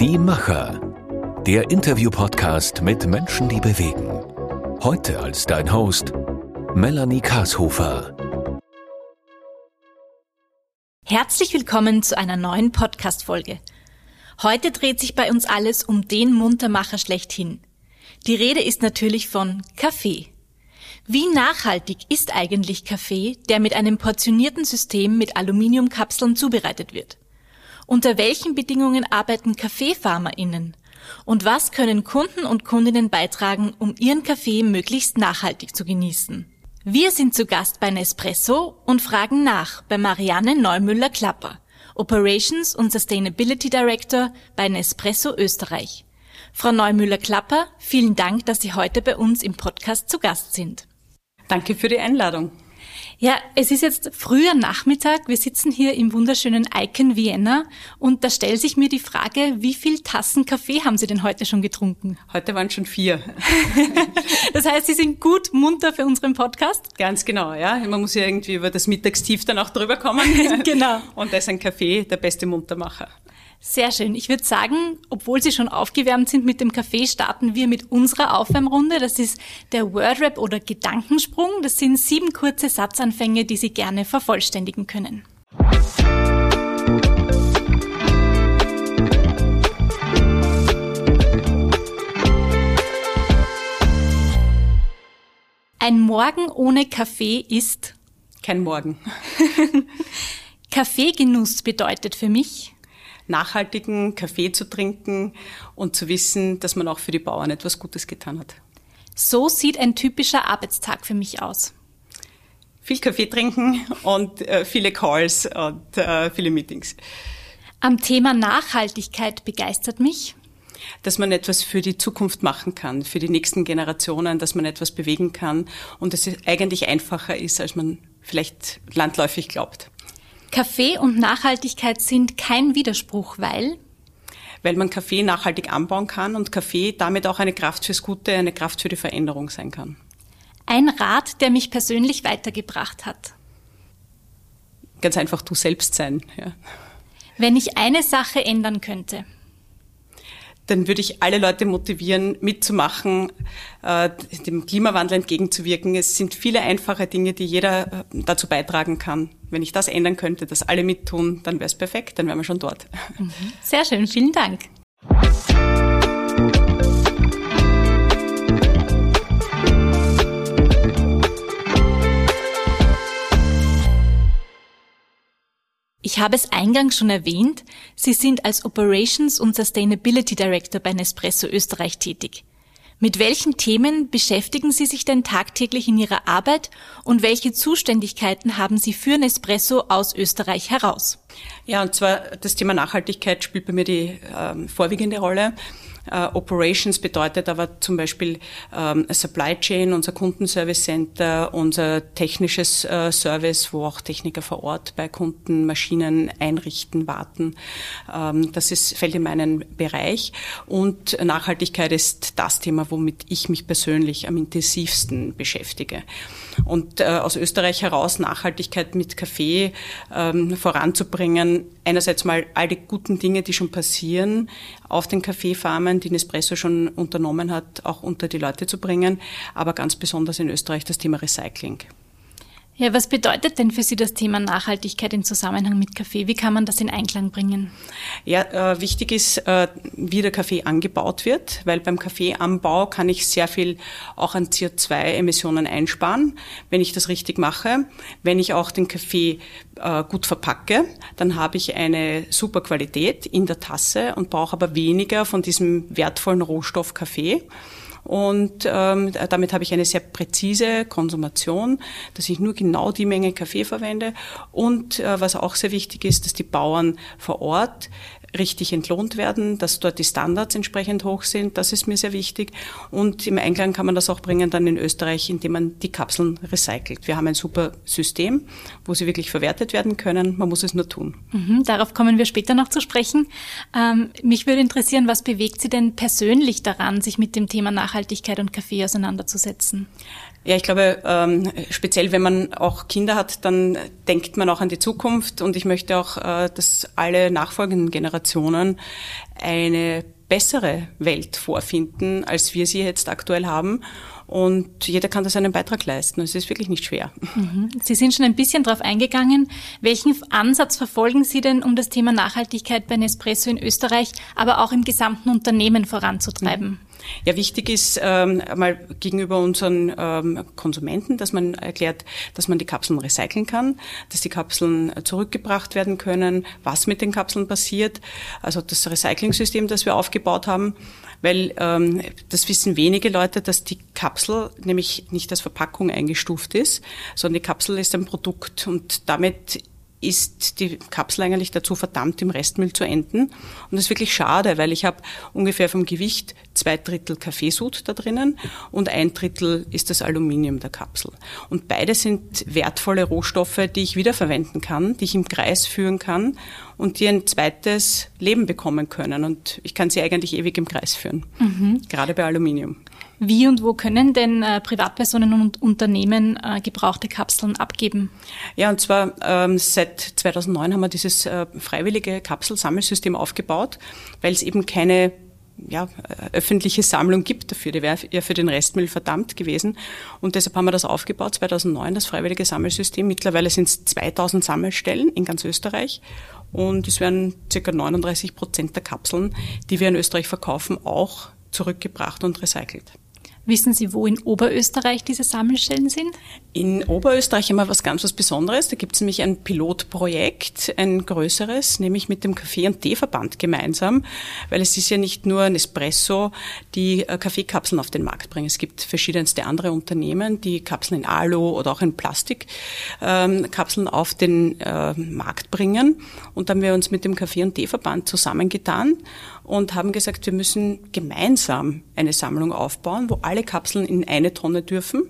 Die Macher. Der Interview-Podcast mit Menschen, die bewegen. Heute als dein Host Melanie Kashofer. Herzlich willkommen zu einer neuen Podcast-Folge. Heute dreht sich bei uns alles um den Muntermacher schlechthin. Die Rede ist natürlich von Kaffee. Wie nachhaltig ist eigentlich Kaffee, der mit einem portionierten System mit Aluminiumkapseln zubereitet wird? Unter welchen Bedingungen arbeiten KaffeefarmerInnen? Und was können Kunden und Kundinnen beitragen, um ihren Kaffee möglichst nachhaltig zu genießen? Wir sind zu Gast bei Nespresso und fragen nach bei Marianne Neumüller-Klapper, Operations und Sustainability Director bei Nespresso Österreich. Frau Neumüller-Klapper, vielen Dank, dass Sie heute bei uns im Podcast zu Gast sind. Danke für die Einladung. Ja, es ist jetzt früher Nachmittag. Wir sitzen hier im wunderschönen Icon Vienna und da stellt sich mir die Frage, wie viel Tassen Kaffee haben Sie denn heute schon getrunken? Heute waren schon vier. das heißt, Sie sind gut munter für unseren Podcast? Ganz genau, ja. Man muss ja irgendwie über das Mittagstief dann auch drüber kommen. genau. Und da ist ein Kaffee der beste Muntermacher. Sehr schön. Ich würde sagen, obwohl Sie schon aufgewärmt sind mit dem Kaffee, starten wir mit unserer Aufwärmrunde. Das ist der Wordrap oder Gedankensprung. Das sind sieben kurze Satzanfänge, die Sie gerne vervollständigen können. Ein Morgen ohne Kaffee ist kein Morgen. Kaffeegenuss bedeutet für mich nachhaltigen Kaffee zu trinken und zu wissen, dass man auch für die Bauern etwas Gutes getan hat. So sieht ein typischer Arbeitstag für mich aus. Viel Kaffee trinken und äh, viele Calls und äh, viele Meetings. Am Thema Nachhaltigkeit begeistert mich, dass man etwas für die Zukunft machen kann, für die nächsten Generationen, dass man etwas bewegen kann und dass es eigentlich einfacher ist, als man vielleicht landläufig glaubt. Kaffee und Nachhaltigkeit sind kein Widerspruch, weil weil man Kaffee nachhaltig anbauen kann und Kaffee damit auch eine Kraft fürs Gute, eine Kraft für die Veränderung sein kann. Ein Rat, der mich persönlich weitergebracht hat. Ganz einfach du selbst sein. Ja. Wenn ich eine Sache ändern könnte, dann würde ich alle Leute motivieren, mitzumachen, äh, dem Klimawandel entgegenzuwirken. Es sind viele einfache Dinge, die jeder äh, dazu beitragen kann. Wenn ich das ändern könnte, dass alle mittun, dann wäre es perfekt, dann wären wir schon dort. Mhm. Sehr schön, vielen Dank. Ich habe es eingangs schon erwähnt, Sie sind als Operations und Sustainability Director bei Nespresso Österreich tätig. Mit welchen Themen beschäftigen Sie sich denn tagtäglich in Ihrer Arbeit und welche Zuständigkeiten haben Sie für Nespresso aus Österreich heraus? Ja, und zwar das Thema Nachhaltigkeit spielt bei mir die ähm, vorwiegende Rolle. Äh, Operations bedeutet aber zum Beispiel ähm, Supply Chain, unser Kundenservice Center, unser technisches äh, Service, wo auch Techniker vor Ort bei Kunden Maschinen einrichten, warten. Ähm, das ist, fällt in meinen Bereich. Und Nachhaltigkeit ist das Thema, womit ich mich persönlich am intensivsten beschäftige. Und äh, aus Österreich heraus Nachhaltigkeit mit Kaffee ähm, voranzubringen, einerseits mal all die guten Dinge, die schon passieren auf den Kaffeefarmen, die Nespresso schon unternommen hat, auch unter die Leute zu bringen, aber ganz besonders in Österreich das Thema Recycling. Ja, was bedeutet denn für Sie das Thema Nachhaltigkeit im Zusammenhang mit Kaffee? Wie kann man das in Einklang bringen? Ja, äh, wichtig ist, äh, wie der Kaffee angebaut wird, weil beim Kaffeeanbau kann ich sehr viel auch an CO2-Emissionen einsparen, wenn ich das richtig mache. Wenn ich auch den Kaffee äh, gut verpacke, dann habe ich eine super Qualität in der Tasse und brauche aber weniger von diesem wertvollen Rohstoff Kaffee. Und ähm, damit habe ich eine sehr präzise Konsumation, dass ich nur genau die Menge Kaffee verwende. Und äh, was auch sehr wichtig ist, dass die Bauern vor Ort richtig entlohnt werden, dass dort die Standards entsprechend hoch sind. Das ist mir sehr wichtig. Und im Einklang kann man das auch bringen dann in Österreich, indem man die Kapseln recycelt. Wir haben ein super System, wo sie wirklich verwertet werden können. Man muss es nur tun. Mhm, darauf kommen wir später noch zu sprechen. Ähm, mich würde interessieren, was bewegt Sie denn persönlich daran, sich mit dem Thema Nachhaltigkeit und Kaffee auseinanderzusetzen? Ja, ich glaube, ähm, speziell wenn man auch Kinder hat, dann denkt man auch an die Zukunft und ich möchte auch, äh, dass alle nachfolgenden Generationen eine bessere Welt vorfinden, als wir sie jetzt aktuell haben. Und jeder kann da seinen Beitrag leisten. Es ist wirklich nicht schwer. Mhm. Sie sind schon ein bisschen darauf eingegangen. Welchen Ansatz verfolgen Sie denn, um das Thema Nachhaltigkeit bei Nespresso in Österreich, aber auch im gesamten Unternehmen voranzutreiben? Mhm. Ja, wichtig ist ähm, mal gegenüber unseren ähm, Konsumenten, dass man erklärt, dass man die Kapseln recyceln kann, dass die Kapseln zurückgebracht werden können, was mit den Kapseln passiert, also das Recycling-System, das wir aufgebaut haben, weil ähm, das wissen wenige Leute, dass die Kapsel nämlich nicht als Verpackung eingestuft ist, sondern die Kapsel ist ein Produkt und damit ist die Kapsel eigentlich dazu verdammt, im Restmüll zu enden. Und das ist wirklich schade, weil ich habe ungefähr vom Gewicht zwei Drittel Kaffeesud da drinnen und ein Drittel ist das Aluminium der Kapsel. Und beide sind wertvolle Rohstoffe, die ich wiederverwenden kann, die ich im Kreis führen kann und die ein zweites Leben bekommen können. Und ich kann sie eigentlich ewig im Kreis führen, mhm. gerade bei Aluminium. Wie und wo können denn äh, Privatpersonen und Unternehmen äh, gebrauchte Kapseln abgeben? Ja, und zwar ähm, seit 2009 haben wir dieses äh, freiwillige Kapselsammelsystem aufgebaut, weil es eben keine ja, äh, öffentliche Sammlung gibt dafür. Die wäre ja für den Restmüll verdammt gewesen. Und deshalb haben wir das aufgebaut, 2009, das freiwillige Sammelsystem. Mittlerweile sind es 2000 Sammelstellen in ganz Österreich. Und es werden circa 39 Prozent der Kapseln, die wir in Österreich verkaufen, auch zurückgebracht und recycelt. Wissen Sie, wo in Oberösterreich diese Sammelstellen sind? In Oberösterreich haben wir was ganz was Besonderes. Da gibt es nämlich ein Pilotprojekt, ein größeres, nämlich mit dem Kaffee- und Teeverband gemeinsam, weil es ist ja nicht nur Nespresso, die äh, Kaffeekapseln auf den Markt bringen. Es gibt verschiedenste andere Unternehmen, die Kapseln in Alu oder auch in Plastikkapseln ähm, auf den äh, Markt bringen. Und da haben wir uns mit dem Kaffee- und Teeverband zusammengetan und haben gesagt, wir müssen gemeinsam eine Sammlung aufbauen, wo alle Kapseln in eine Tonne dürfen.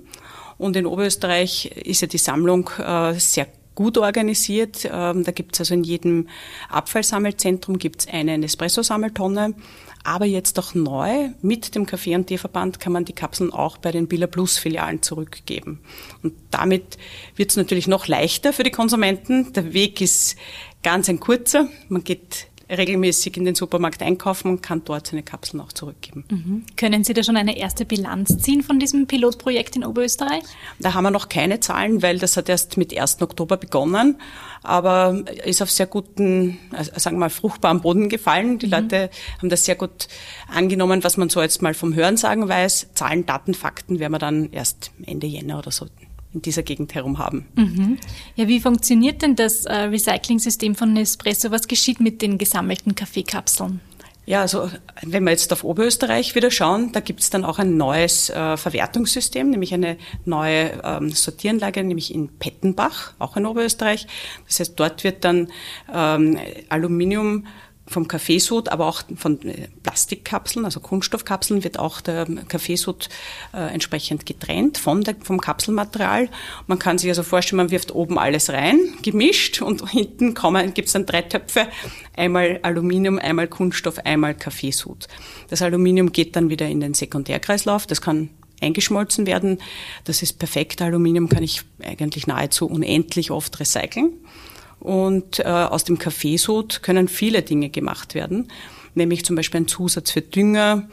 Und in Oberösterreich ist ja die Sammlung äh, sehr gut organisiert. Ähm, da gibt es also in jedem Abfallsammelzentrum gibt's eine Nespresso-Sammeltonne. Aber jetzt auch neu, mit dem Kaffee- und Teeverband kann man die Kapseln auch bei den Billa Plus Filialen zurückgeben. Und damit wird es natürlich noch leichter für die Konsumenten. Der Weg ist ganz ein kurzer. Man geht regelmäßig in den Supermarkt einkaufen und kann dort seine Kapseln auch zurückgeben. Mhm. Können Sie da schon eine erste Bilanz ziehen von diesem Pilotprojekt in Oberösterreich? Da haben wir noch keine Zahlen, weil das hat erst mit 1. Oktober begonnen, aber ist auf sehr guten, also sagen wir mal, fruchtbaren Boden gefallen. Die mhm. Leute haben das sehr gut angenommen, was man so jetzt mal vom Hörensagen weiß. Zahlen, Daten, Fakten werden wir dann erst Ende Jänner oder so in dieser Gegend herum haben. Mhm. Ja, wie funktioniert denn das äh, Recycling-System von Nespresso? Was geschieht mit den gesammelten Kaffeekapseln? Ja, also wenn wir jetzt auf Oberösterreich wieder schauen, da gibt es dann auch ein neues äh, Verwertungssystem, nämlich eine neue ähm, Sortieranlage, nämlich in Pettenbach, auch in Oberösterreich. Das heißt, dort wird dann ähm, Aluminium vom Kaffeesud, aber auch von äh, Plastikkapseln, also Kunststoffkapseln, wird auch der Kaffeesud äh, entsprechend getrennt von der, vom Kapselmaterial. Man kann sich also vorstellen, man wirft oben alles rein, gemischt und hinten gibt es dann drei Töpfe, einmal Aluminium, einmal Kunststoff, einmal Kaffeesud. Das Aluminium geht dann wieder in den Sekundärkreislauf, das kann eingeschmolzen werden. Das ist perfekt. Aluminium kann ich eigentlich nahezu unendlich oft recyceln. Und äh, aus dem Kaffeesud können viele Dinge gemacht werden, nämlich zum Beispiel ein Zusatz für Dünger,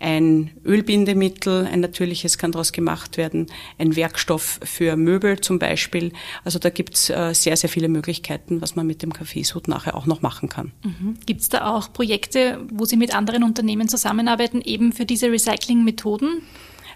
ein Ölbindemittel, ein natürliches kann daraus gemacht werden, ein Werkstoff für Möbel zum Beispiel. Also da gibt's äh, sehr, sehr viele Möglichkeiten, was man mit dem Kaffeesud nachher auch noch machen kann. Mhm. Gibt's da auch Projekte, wo Sie mit anderen Unternehmen zusammenarbeiten, eben für diese Recycling-Methoden?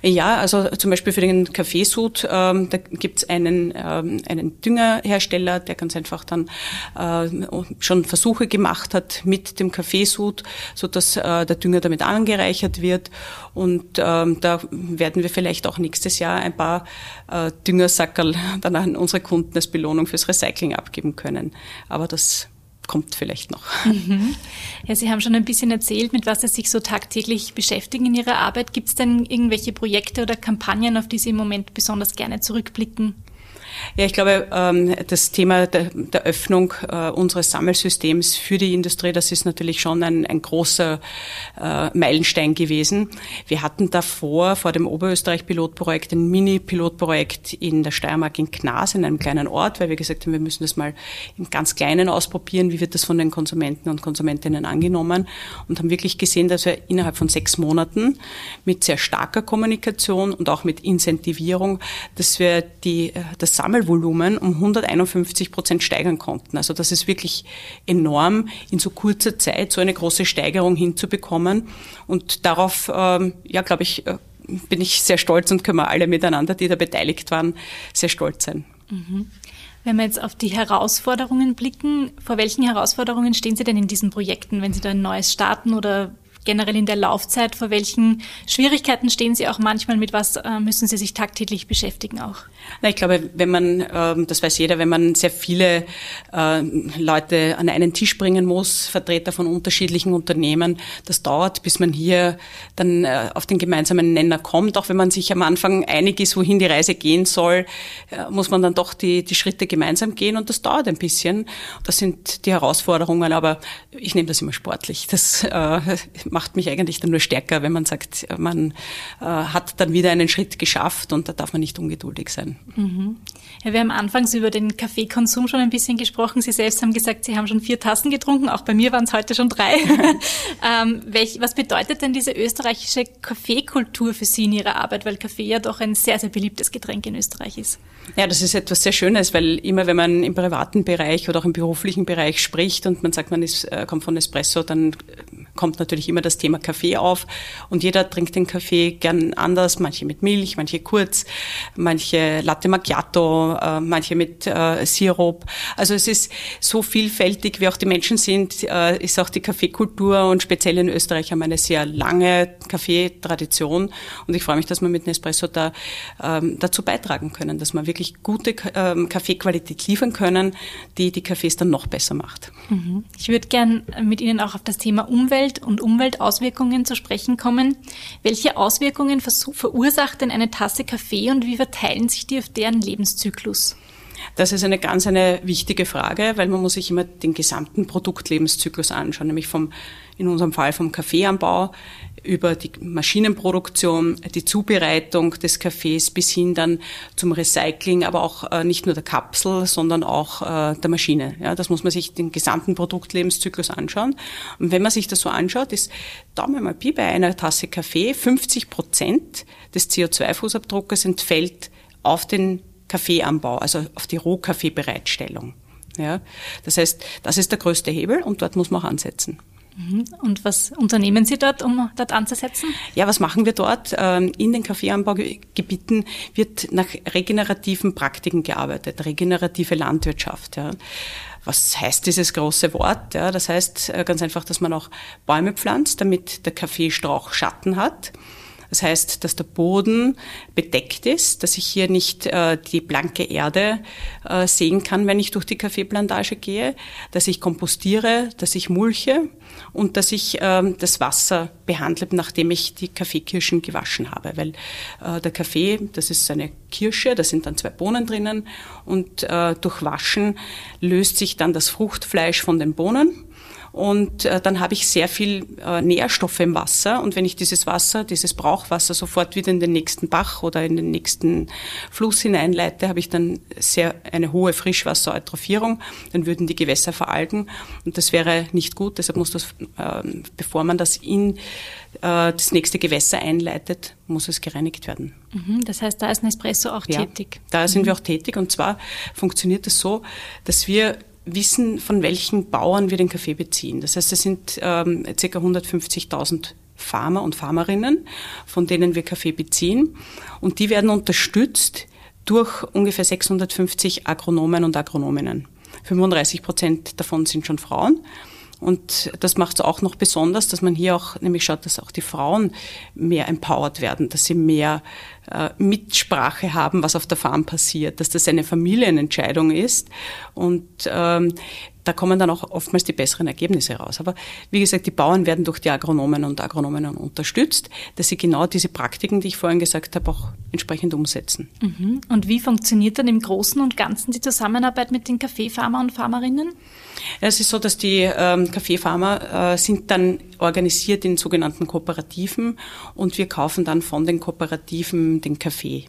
Ja, also zum Beispiel für den Kaffeesud, ähm, da gibt es einen, ähm, einen Düngerhersteller, der ganz einfach dann äh, schon Versuche gemacht hat mit dem Kaffeesud, so dass äh, der Dünger damit angereichert wird. Und ähm, da werden wir vielleicht auch nächstes Jahr ein paar äh, Düngersackerl dann an unsere Kunden als Belohnung fürs Recycling abgeben können. Aber das kommt vielleicht noch. Mhm. Ja, Sie haben schon ein bisschen erzählt, mit was Sie sich so tagtäglich beschäftigen in Ihrer Arbeit. Gibt es denn irgendwelche Projekte oder Kampagnen, auf die Sie im Moment besonders gerne zurückblicken? Ja, ich glaube, ähm, das Thema der, Öffnung äh, unseres Sammelsystems für die Industrie, das ist natürlich schon ein, ein großer äh, Meilenstein gewesen. Wir hatten davor, vor dem Oberösterreich-Pilotprojekt, ein Mini-Pilotprojekt in der Steiermark in Gnas, in einem kleinen Ort, weil wir gesagt haben, wir müssen das mal im ganz Kleinen ausprobieren, wie wird das von den Konsumenten und Konsumentinnen angenommen und haben wirklich gesehen, dass wir innerhalb von sechs Monaten mit sehr starker Kommunikation und auch mit Incentivierung, dass wir die, äh, das Sammel Zahlvolumen um 151 Prozent steigern konnten. Also das ist wirklich enorm, in so kurzer Zeit so eine große Steigerung hinzubekommen. Und darauf, ähm, ja, glaube ich, äh, bin ich sehr stolz und können wir alle miteinander, die da beteiligt waren, sehr stolz sein. Mhm. Wenn wir jetzt auf die Herausforderungen blicken, vor welchen Herausforderungen stehen Sie denn in diesen Projekten, wenn Sie da ein neues starten oder generell in der Laufzeit? Vor welchen Schwierigkeiten stehen Sie auch manchmal? Mit was äh, müssen Sie sich tagtäglich beschäftigen auch? Na, ich glaube, wenn man, ähm, das weiß jeder, wenn man sehr viele äh, Leute an einen Tisch bringen muss, Vertreter von unterschiedlichen Unternehmen, das dauert, bis man hier dann äh, auf den gemeinsamen Nenner kommt. Auch wenn man sich am Anfang einig ist, wohin die Reise gehen soll, muss man dann doch die, die Schritte gemeinsam gehen und das dauert ein bisschen. Das sind die Herausforderungen, aber ich nehme das immer sportlich. Das äh, macht mich eigentlich dann nur stärker, wenn man sagt, man äh, hat dann wieder einen Schritt geschafft und da darf man nicht ungeduldig sein. Mhm. Ja, wir haben anfangs über den Kaffeekonsum schon ein bisschen gesprochen. Sie selbst haben gesagt, Sie haben schon vier Tassen getrunken. Auch bei mir waren es heute schon drei. ähm, welch, was bedeutet denn diese österreichische Kaffeekultur für Sie in Ihrer Arbeit? Weil Kaffee ja doch ein sehr, sehr beliebtes Getränk in Österreich ist. Ja, das ist etwas sehr Schönes, weil immer wenn man im privaten Bereich oder auch im beruflichen Bereich spricht und man sagt, man ist, äh, kommt von Espresso, dann kommt natürlich immer das Thema Kaffee auf und jeder trinkt den Kaffee gern anders, manche mit Milch, manche kurz, manche Latte Macchiato, äh, manche mit äh, Sirup. Also es ist so vielfältig, wie auch die Menschen sind, äh, ist auch die Kaffeekultur und speziell in Österreich haben wir eine sehr lange Kaffeetradition und ich freue mich, dass wir mit Nespresso da ähm, dazu beitragen können, dass wir wirklich gute ähm, Kaffeequalität liefern können, die die Kaffees dann noch besser macht. Mhm. Ich würde gern mit Ihnen auch auf das Thema Umwelt und Umweltauswirkungen zu sprechen kommen. Welche Auswirkungen verursacht denn eine Tasse Kaffee und wie verteilen sich die auf deren Lebenszyklus? Das ist eine ganz eine wichtige Frage, weil man muss sich immer den gesamten Produktlebenszyklus anschauen, nämlich vom, in unserem Fall vom Kaffeeanbau über die Maschinenproduktion, die Zubereitung des Kaffees bis hin dann zum Recycling, aber auch äh, nicht nur der Kapsel, sondern auch äh, der Maschine. Ja, das muss man sich den gesamten Produktlebenszyklus anschauen. Und wenn man sich das so anschaut, ist Daumen mal Pi bei einer Tasse Kaffee 50 Prozent des CO2-Fußabdruckes entfällt auf den Kaffeeanbau, also auf die Rohkaffeebereitstellung. Ja, das heißt, das ist der größte Hebel und dort muss man auch ansetzen. Mhm. Und was unternehmen Sie dort, um dort anzusetzen? Ja, was machen wir dort? Ähm, in den Kaffeeanbaugebieten wird nach regenerativen Praktiken gearbeitet, regenerative Landwirtschaft. Ja. Was heißt dieses große Wort? Ja, das heißt äh, ganz einfach, dass man auch Bäume pflanzt, damit der Kaffeestrauch Schatten hat das heißt, dass der Boden bedeckt ist, dass ich hier nicht äh, die blanke Erde äh, sehen kann, wenn ich durch die Kaffeeplantage gehe, dass ich kompostiere, dass ich mulche und dass ich ähm, das Wasser behandle, nachdem ich die Kaffeekirschen gewaschen habe. Weil äh, der Kaffee, das ist eine Kirsche, da sind dann zwei Bohnen drinnen und äh, durch Waschen löst sich dann das Fruchtfleisch von den Bohnen und äh, dann habe ich sehr viel äh, Nährstoffe im Wasser. Und wenn ich dieses Wasser, dieses Brauchwasser sofort wieder in den nächsten Bach oder in den nächsten Fluss hineinleite, habe ich dann sehr eine hohe Frischwassereutrophierung. Dann würden die Gewässer veralgen. Und das wäre nicht gut. Deshalb muss das, äh, bevor man das in äh, das nächste Gewässer einleitet, muss es gereinigt werden. Mhm, das heißt, da ist Nespresso auch ja, tätig. Da sind mhm. wir auch tätig. Und zwar funktioniert es das so, dass wir wissen, von welchen Bauern wir den Kaffee beziehen. Das heißt, es sind ähm, ca. 150.000 Farmer und Farmerinnen, von denen wir Kaffee beziehen. Und die werden unterstützt durch ungefähr 650 Agronomen und Agronominnen. 35 Prozent davon sind schon Frauen. Und das macht es auch noch besonders, dass man hier auch nämlich schaut, dass auch die Frauen mehr empowered werden, dass sie mehr äh, Mitsprache haben, was auf der Farm passiert, dass das eine Familienentscheidung ist. Und ähm, da kommen dann auch oftmals die besseren Ergebnisse raus. Aber wie gesagt, die Bauern werden durch die Agronomen und Agronominnen unterstützt, dass sie genau diese Praktiken, die ich vorhin gesagt habe, auch entsprechend umsetzen. Mhm. Und wie funktioniert dann im Großen und Ganzen die Zusammenarbeit mit den Kaffeefarmer und Farmerinnen? Es ist so, dass die ähm, Kaffeefarmer äh, sind dann organisiert in sogenannten Kooperativen und wir kaufen dann von den Kooperativen den Kaffee.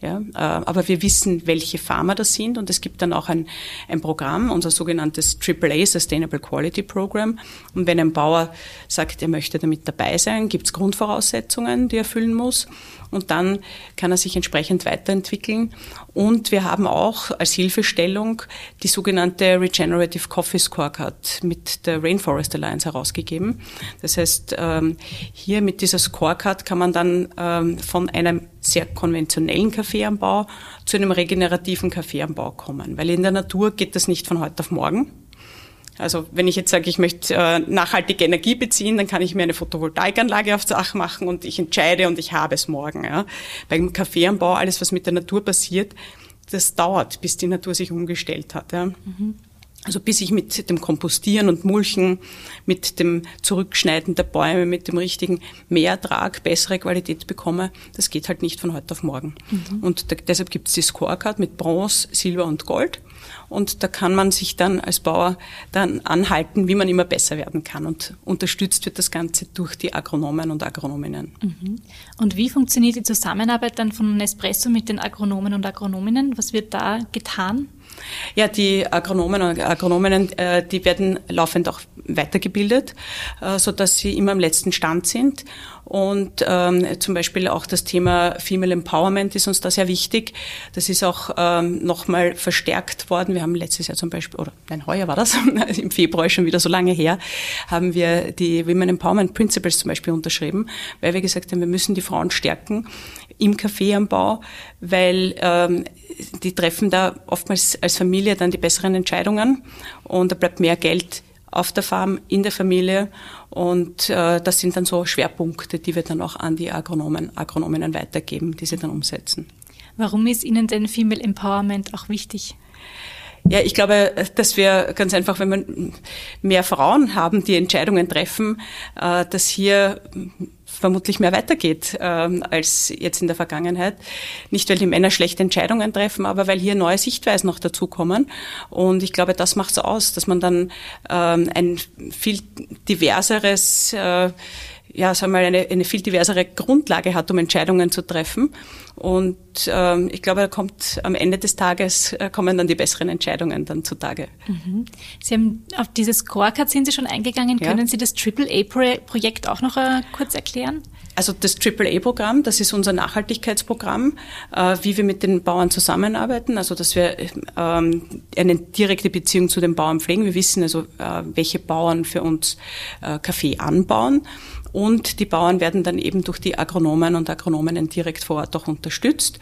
Ja, äh, aber wir wissen, welche Farmer das sind und es gibt dann auch ein, ein Programm, unser sogenanntes AAA Sustainable Quality Program. Und wenn ein Bauer sagt, er möchte damit dabei sein, gibt es Grundvoraussetzungen, die er erfüllen muss und dann kann er sich entsprechend weiterentwickeln. Und wir haben auch als Hilfestellung die sogenannte Regenerative Coffee Scorecard mit der Rainforest Alliance herausgegeben. Das heißt, ähm, hier mit dieser Scorecard kann man dann ähm, von einem sehr konventionellen Kaffeeanbau zu einem regenerativen Kaffeeanbau kommen. Weil in der Natur geht das nicht von heute auf morgen. Also wenn ich jetzt sage, ich möchte äh, nachhaltige Energie beziehen, dann kann ich mir eine Photovoltaikanlage aufs Dach machen und ich entscheide und ich habe es morgen. Ja. Beim Kaffeeanbau, alles was mit der Natur passiert, das dauert, bis die Natur sich umgestellt hat. Ja. Mhm. Also bis ich mit dem Kompostieren und Mulchen, mit dem Zurückschneiden der Bäume, mit dem richtigen Mehrertrag, bessere Qualität bekomme, das geht halt nicht von heute auf morgen. Mhm. Und da, deshalb gibt es die Scorecard mit Bronze, Silber und Gold. Und da kann man sich dann als Bauer dann anhalten, wie man immer besser werden kann. Und unterstützt wird das Ganze durch die Agronomen und Agronominnen. Mhm. Und wie funktioniert die Zusammenarbeit dann von Nespresso mit den Agronomen und Agronominnen? Was wird da getan? Ja, die Agronomen und Agronominnen, äh, die werden laufend auch weitergebildet, äh, so dass sie immer am letzten Stand sind. Und ähm, zum Beispiel auch das Thema Female Empowerment ist uns da sehr wichtig. Das ist auch ähm, nochmal verstärkt worden. Wir haben letztes Jahr zum Beispiel, oder nein, heuer war das, im Februar schon wieder so lange her, haben wir die Women Empowerment Principles zum Beispiel unterschrieben, weil wir gesagt haben, wir müssen die Frauen stärken im Kaffeeanbau, weil ähm, die treffen da oftmals als Familie dann die besseren Entscheidungen und da bleibt mehr Geld auf der Farm, in der Familie. Und äh, das sind dann so Schwerpunkte, die wir dann auch an die Agronomen, Agronominnen weitergeben, die sie dann umsetzen. Warum ist Ihnen denn Female Empowerment auch wichtig? Ja, ich glaube, dass wir ganz einfach, wenn wir mehr Frauen haben, die Entscheidungen treffen, äh, dass hier vermutlich mehr weitergeht ähm, als jetzt in der Vergangenheit. Nicht, weil die Männer schlechte Entscheidungen treffen, aber weil hier neue Sichtweisen noch dazukommen. Und ich glaube, das macht es aus, dass man dann ähm, ein viel diverseres äh, ja, sagen wir mal, eine, eine viel diversere Grundlage hat, um Entscheidungen zu treffen. Und ähm, ich glaube, da kommt am Ende des Tages äh, kommen dann die besseren Entscheidungen dann zutage. Mhm. Sie haben auf dieses Scorecard sind Sie schon eingegangen. Ja. Können Sie das AAA-Projekt auch noch äh, kurz erklären? Also das AAA-Programm, das ist unser Nachhaltigkeitsprogramm, äh, wie wir mit den Bauern zusammenarbeiten, also dass wir ähm, eine direkte Beziehung zu den Bauern pflegen. Wir wissen also, äh, welche Bauern für uns äh, Kaffee anbauen und die Bauern werden dann eben durch die Agronomen und Agronominnen direkt vor Ort auch unterstützt.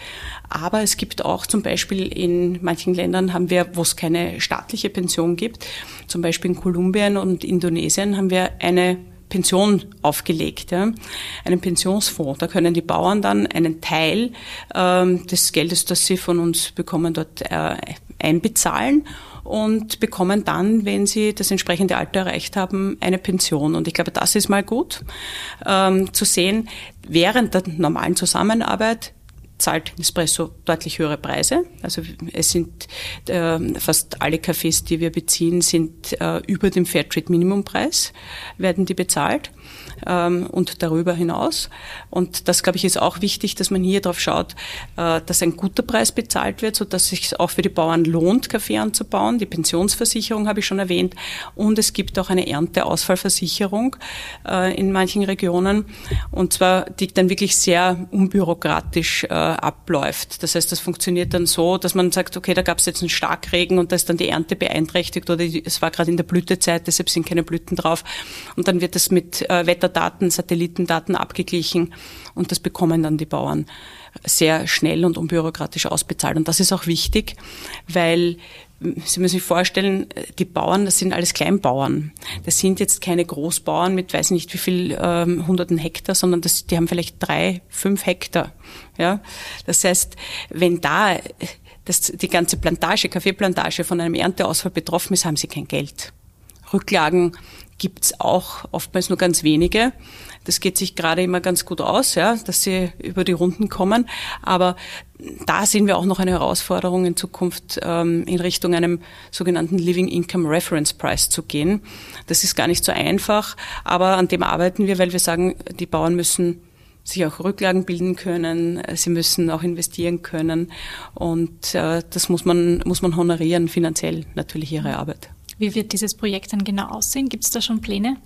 Aber es gibt auch zum Beispiel in manchen Ländern haben wir, wo es keine staatliche Pension gibt, zum Beispiel in Kolumbien und Indonesien haben wir eine Pension aufgelegt, ja, einen Pensionsfonds. Da können die Bauern dann einen Teil ähm, des Geldes, das sie von uns bekommen, dort äh, einbezahlen und bekommen dann, wenn sie das entsprechende Alter erreicht haben, eine Pension. Und ich glaube, das ist mal gut ähm, zu sehen. Während der normalen Zusammenarbeit zahlt Nespresso deutlich höhere Preise. Also es sind äh, fast alle Cafés, die wir beziehen, sind äh, über dem Fairtrade Minimumpreis, werden die bezahlt ähm, und darüber hinaus. Und das, glaube ich, ist auch wichtig, dass man hier darauf schaut, äh, dass ein guter Preis bezahlt wird, sodass es sich auch für die Bauern lohnt, Kaffee anzubauen. Die Pensionsversicherung habe ich schon erwähnt. Und es gibt auch eine Ernteausfallversicherung äh, in manchen Regionen. Und zwar, die dann wirklich sehr unbürokratisch äh, abläuft. Das heißt, das funktioniert dann so, dass man sagt, okay, da gab es jetzt einen Starkregen und da ist dann die Ernte beeinträchtigt oder es war gerade in der Blütezeit, deshalb sind keine Blüten drauf. Und dann wird das mit äh, Wetterdaten, Satellitendaten abgeglichen und das bekommen dann die Bauern sehr schnell und unbürokratisch ausbezahlt. Und das ist auch wichtig, weil Sie müssen sich vorstellen, die Bauern, das sind alles Kleinbauern. Das sind jetzt keine Großbauern mit weiß nicht wie viel ähm, hunderten Hektar, sondern das, die haben vielleicht drei, fünf Hektar. Ja, das heißt, wenn da das, die ganze Plantage, Kaffeeplantage von einem Ernteausfall betroffen ist, haben sie kein Geld. Rücklagen gibt's auch oftmals nur ganz wenige. Das geht sich gerade immer ganz gut aus, ja, dass sie über die Runden kommen. Aber da sehen wir auch noch eine Herausforderung in Zukunft ähm, in Richtung einem sogenannten Living Income Reference Price zu gehen. Das ist gar nicht so einfach, aber an dem arbeiten wir, weil wir sagen, die Bauern müssen sich auch Rücklagen bilden können, sie müssen auch investieren können und äh, das muss man, muss man honorieren finanziell natürlich ihre Arbeit. Wie wird dieses Projekt dann genau aussehen? Gibt es da schon Pläne?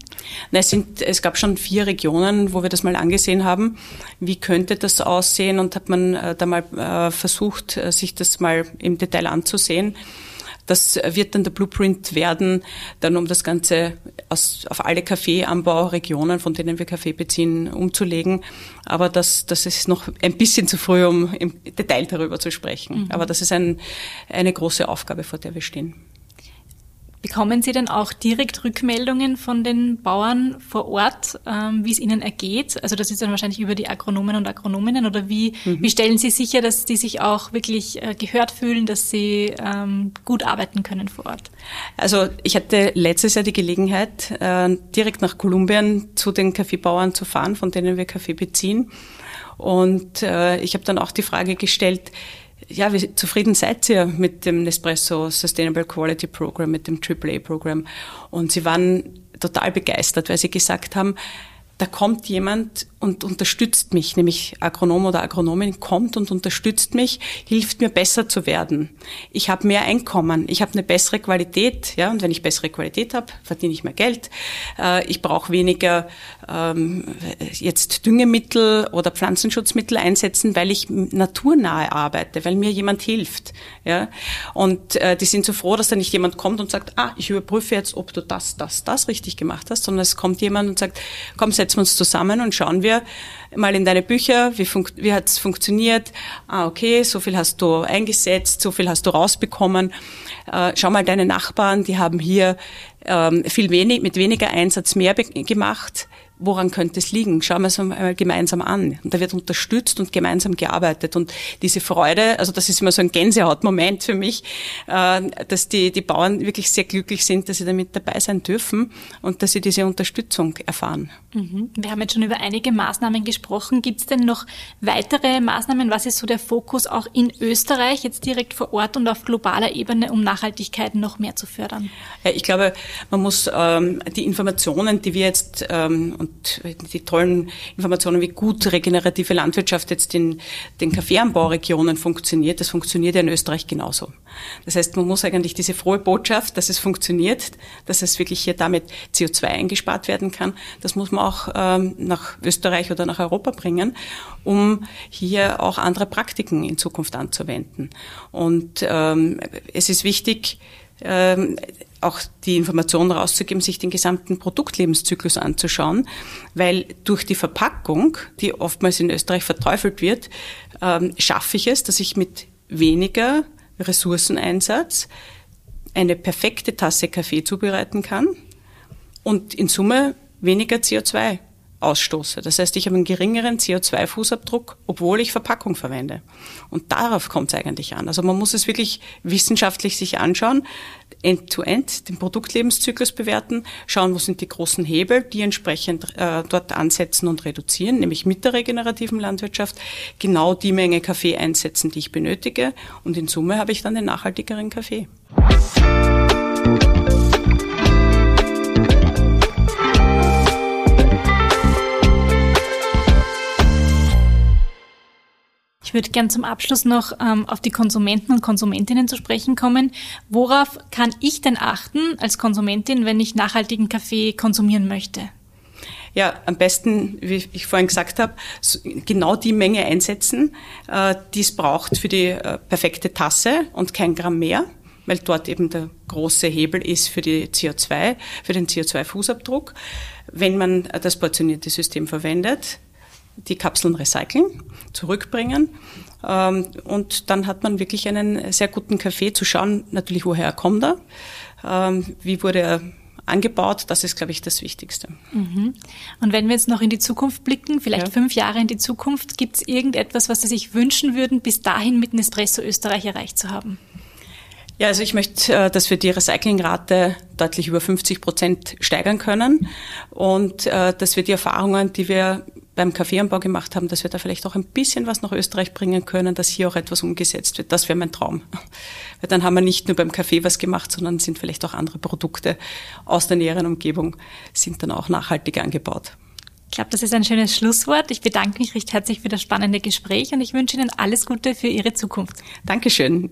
Na, es, sind, es gab schon vier Regionen, wo wir das mal angesehen haben. Wie könnte das aussehen? Und hat man äh, da mal äh, versucht, äh, sich das mal im Detail anzusehen. Das wird dann der Blueprint werden, dann um das Ganze aus, auf alle Kaffeeanbauregionen, von denen wir Kaffee beziehen, umzulegen. Aber das, das ist noch ein bisschen zu früh, um im Detail darüber zu sprechen. Mhm. Aber das ist ein, eine große Aufgabe, vor der wir stehen. Bekommen Sie denn auch direkt Rückmeldungen von den Bauern vor Ort, ähm, wie es ihnen ergeht? Also das ist dann wahrscheinlich über die Agronomen und Agronominnen oder wie, mhm. wie stellen Sie sicher, dass die sich auch wirklich äh, gehört fühlen, dass sie ähm, gut arbeiten können vor Ort? Also ich hatte letztes Jahr die Gelegenheit, äh, direkt nach Kolumbien zu den Kaffeebauern zu fahren, von denen wir Kaffee beziehen. Und äh, ich habe dann auch die Frage gestellt, ja, wie zufrieden seid ihr mit dem Nespresso Sustainable Quality Program, mit dem AAA-Programm? Und sie waren total begeistert, weil sie gesagt haben, da kommt jemand und unterstützt mich, nämlich Agronom oder Agronomin kommt und unterstützt mich, hilft mir besser zu werden. Ich habe mehr Einkommen, ich habe eine bessere Qualität, ja, und wenn ich bessere Qualität habe, verdiene ich mehr Geld. Äh, ich brauche weniger ähm, jetzt Düngemittel oder Pflanzenschutzmittel einsetzen, weil ich naturnahe arbeite, weil mir jemand hilft, ja. Und äh, die sind so froh, dass da nicht jemand kommt und sagt, ah, ich überprüfe jetzt, ob du das, das, das richtig gemacht hast, sondern es kommt jemand und sagt, komm, setzen wir uns zusammen und schauen wir mal in deine Bücher, wie, wie hat es funktioniert? Ah, okay, so viel hast du eingesetzt, so viel hast du rausbekommen. Äh, schau mal deine Nachbarn, die haben hier ähm, viel wenig, mit weniger Einsatz mehr gemacht woran könnte es liegen? Schauen wir es einmal gemeinsam an. Und da wird unterstützt und gemeinsam gearbeitet. Und diese Freude, also das ist immer so ein Gänsehautmoment für mich, äh, dass die, die Bauern wirklich sehr glücklich sind, dass sie damit dabei sein dürfen und dass sie diese Unterstützung erfahren. Mhm. Wir haben jetzt schon über einige Maßnahmen gesprochen. Gibt es denn noch weitere Maßnahmen? Was ist so der Fokus auch in Österreich, jetzt direkt vor Ort und auf globaler Ebene, um Nachhaltigkeit noch mehr zu fördern? Ja, ich glaube, man muss ähm, die Informationen, die wir jetzt ähm, und die tollen Informationen, wie gut regenerative Landwirtschaft jetzt in den Kaffeeanbauregionen funktioniert, das funktioniert ja in Österreich genauso. Das heißt, man muss eigentlich diese frohe Botschaft, dass es funktioniert, dass es wirklich hier damit CO2 eingespart werden kann, das muss man auch ähm, nach Österreich oder nach Europa bringen, um hier auch andere Praktiken in Zukunft anzuwenden. Und ähm, es ist wichtig, ähm, auch die Informationen rauszugeben, sich den gesamten Produktlebenszyklus anzuschauen, weil durch die Verpackung, die oftmals in Österreich verteufelt wird, ähm, schaffe ich es, dass ich mit weniger Ressourceneinsatz eine perfekte Tasse Kaffee zubereiten kann und in Summe weniger CO2 ausstoße. Das heißt, ich habe einen geringeren CO2-Fußabdruck, obwohl ich Verpackung verwende. Und darauf kommt es eigentlich an. Also man muss es wirklich wissenschaftlich sich anschauen, end-to-end, -end, den Produktlebenszyklus bewerten, schauen, wo sind die großen Hebel, die entsprechend äh, dort ansetzen und reduzieren, nämlich mit der regenerativen Landwirtschaft genau die Menge Kaffee einsetzen, die ich benötige. Und in Summe habe ich dann den nachhaltigeren Kaffee. Ich würde gern zum Abschluss noch ähm, auf die Konsumenten und Konsumentinnen zu sprechen kommen. Worauf kann ich denn achten als Konsumentin, wenn ich nachhaltigen Kaffee konsumieren möchte? Ja, am besten, wie ich vorhin gesagt habe, genau die Menge einsetzen, äh, die es braucht für die äh, perfekte Tasse und kein Gramm mehr, weil dort eben der große Hebel ist für die CO2, für den CO2-Fußabdruck. Wenn man das portionierte System verwendet, die Kapseln recyceln, zurückbringen. Ähm, und dann hat man wirklich einen sehr guten Kaffee zu schauen, natürlich woher kommt er, ähm, wie wurde er angebaut. Das ist, glaube ich, das Wichtigste. Mhm. Und wenn wir jetzt noch in die Zukunft blicken, vielleicht ja. fünf Jahre in die Zukunft, gibt es irgendetwas, was Sie sich wünschen würden, bis dahin mit Nespresso Österreich erreicht zu haben? Ja, also ich möchte, äh, dass wir die Recyclingrate deutlich über 50 Prozent steigern können und äh, dass wir die Erfahrungen, die wir beim Kaffeeanbau gemacht haben, dass wir da vielleicht auch ein bisschen was nach Österreich bringen können, dass hier auch etwas umgesetzt wird. Das wäre mein Traum. Weil dann haben wir nicht nur beim Kaffee was gemacht, sondern sind vielleicht auch andere Produkte aus der näheren Umgebung, sind dann auch nachhaltig angebaut. Ich glaube, das ist ein schönes Schlusswort. Ich bedanke mich recht herzlich für das spannende Gespräch und ich wünsche Ihnen alles Gute für Ihre Zukunft. Dankeschön.